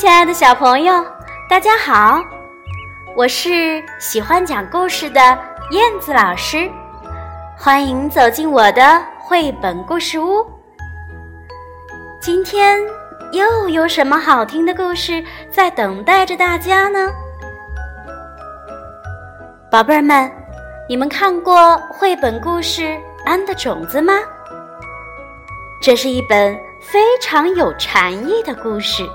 亲爱的小朋友，大家好！我是喜欢讲故事的燕子老师，欢迎走进我的绘本故事屋。今天又有什么好听的故事在等待着大家呢？宝贝儿们，你们看过绘本故事《安的种子》吗？这是一本非常有禅意的故事。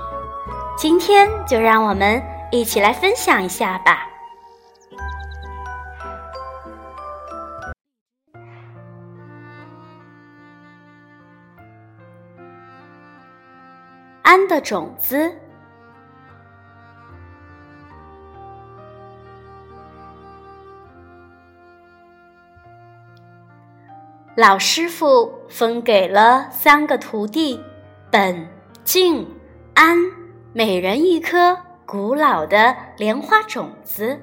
今天就让我们一起来分享一下吧。安的种子，老师傅分给了三个徒弟：本、静、安。每人一颗古老的莲花种子，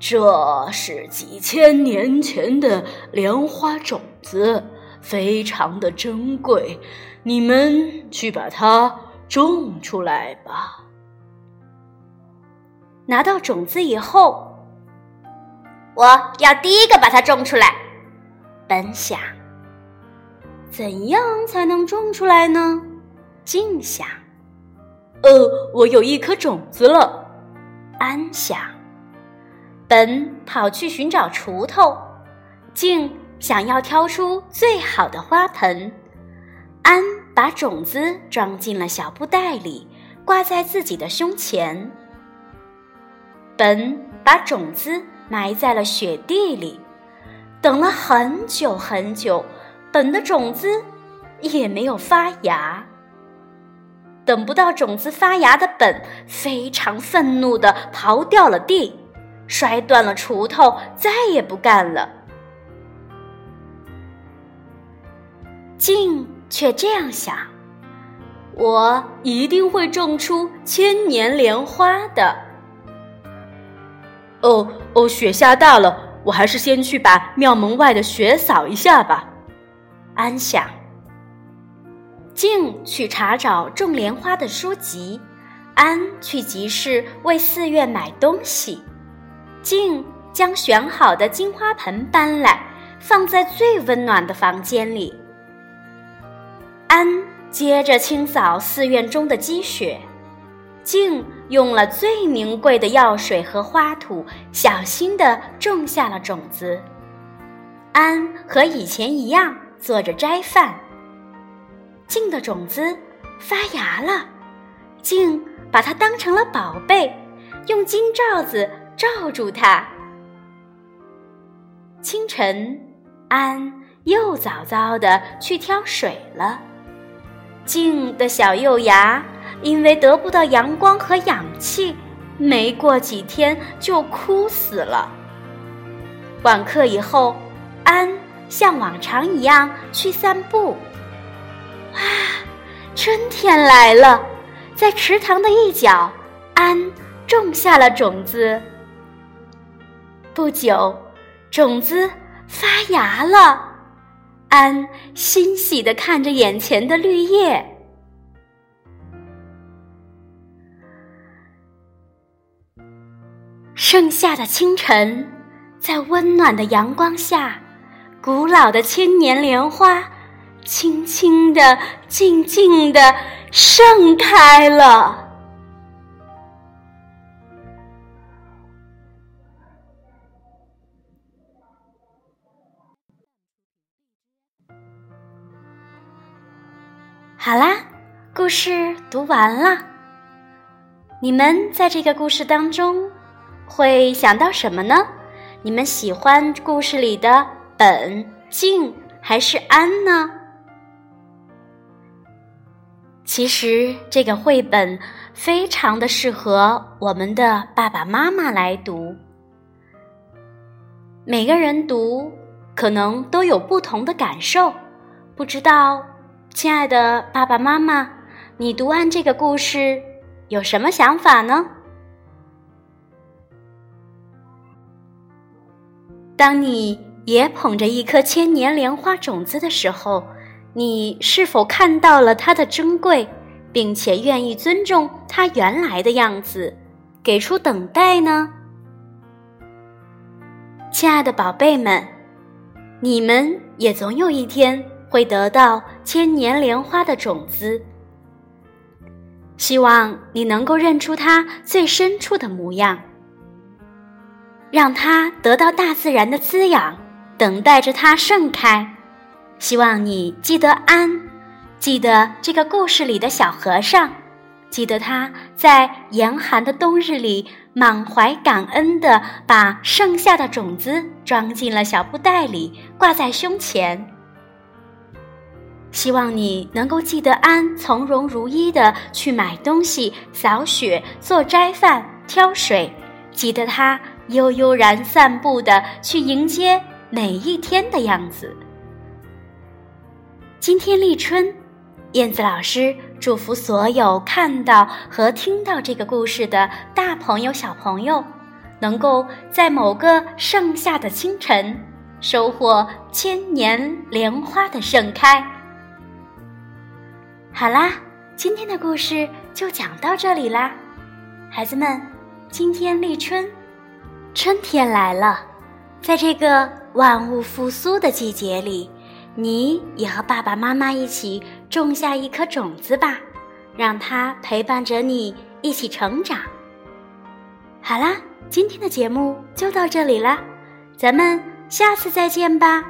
这是几千年前的莲花种子，非常的珍贵。你们去把它种出来吧。拿到种子以后，我要第一个把它种出来。本想，怎样才能种出来呢？静想，呃，我有一颗种子了。安想，本跑去寻找锄头。静想要挑出最好的花盆。安把种子装进了小布袋里，挂在自己的胸前。本把种子埋在了雪地里，等了很久很久，本的种子也没有发芽。等不到种子发芽的本非常愤怒的刨掉了地，摔断了锄头，再也不干了。静却这样想：我一定会种出千年莲花的。哦哦，雪下大了，我还是先去把庙门外的雪扫一下吧。安想。静去查找种莲花的书籍，安去集市为寺院买东西。静将选好的金花盆搬来，放在最温暖的房间里。安接着清扫寺院中的积雪，静用了最名贵的药水和花土，小心地种下了种子。安和以前一样做着斋饭。静的种子发芽了，静把它当成了宝贝，用金罩子罩住它。清晨，安又早早的去挑水了。静的小幼芽因为得不到阳光和氧气，没过几天就枯死了。晚课以后，安像往常一样去散步。春天来了，在池塘的一角，安种下了种子。不久，种子发芽了，安欣喜的看着眼前的绿叶。盛夏的清晨，在温暖的阳光下，古老的千年莲花。轻轻的，静静的盛开了。好啦，故事读完了。你们在这个故事当中会想到什么呢？你们喜欢故事里的本、静还是安呢？其实这个绘本非常的适合我们的爸爸妈妈来读。每个人读可能都有不同的感受，不知道，亲爱的爸爸妈妈，你读完这个故事有什么想法呢？当你也捧着一颗千年莲花种子的时候。你是否看到了它的珍贵，并且愿意尊重它原来的样子，给出等待呢？亲爱的宝贝们，你们也总有一天会得到千年莲花的种子。希望你能够认出它最深处的模样，让它得到大自然的滋养，等待着它盛开。希望你记得安。记得这个故事里的小和尚，记得他在严寒的冬日里满怀感恩地把剩下的种子装进了小布袋里，挂在胸前。希望你能够记得安从容如一地去买东西、扫雪、做斋饭、挑水，记得他悠悠然散步的去迎接每一天的样子。今天立春。燕子老师祝福所有看到和听到这个故事的大朋友、小朋友，能够在某个盛夏的清晨，收获千年莲花的盛开。好啦，今天的故事就讲到这里啦，孩子们，今天立春，春天来了，在这个万物复苏的季节里。你也和爸爸妈妈一起种下一颗种子吧，让它陪伴着你一起成长。好啦，今天的节目就到这里啦，咱们下次再见吧。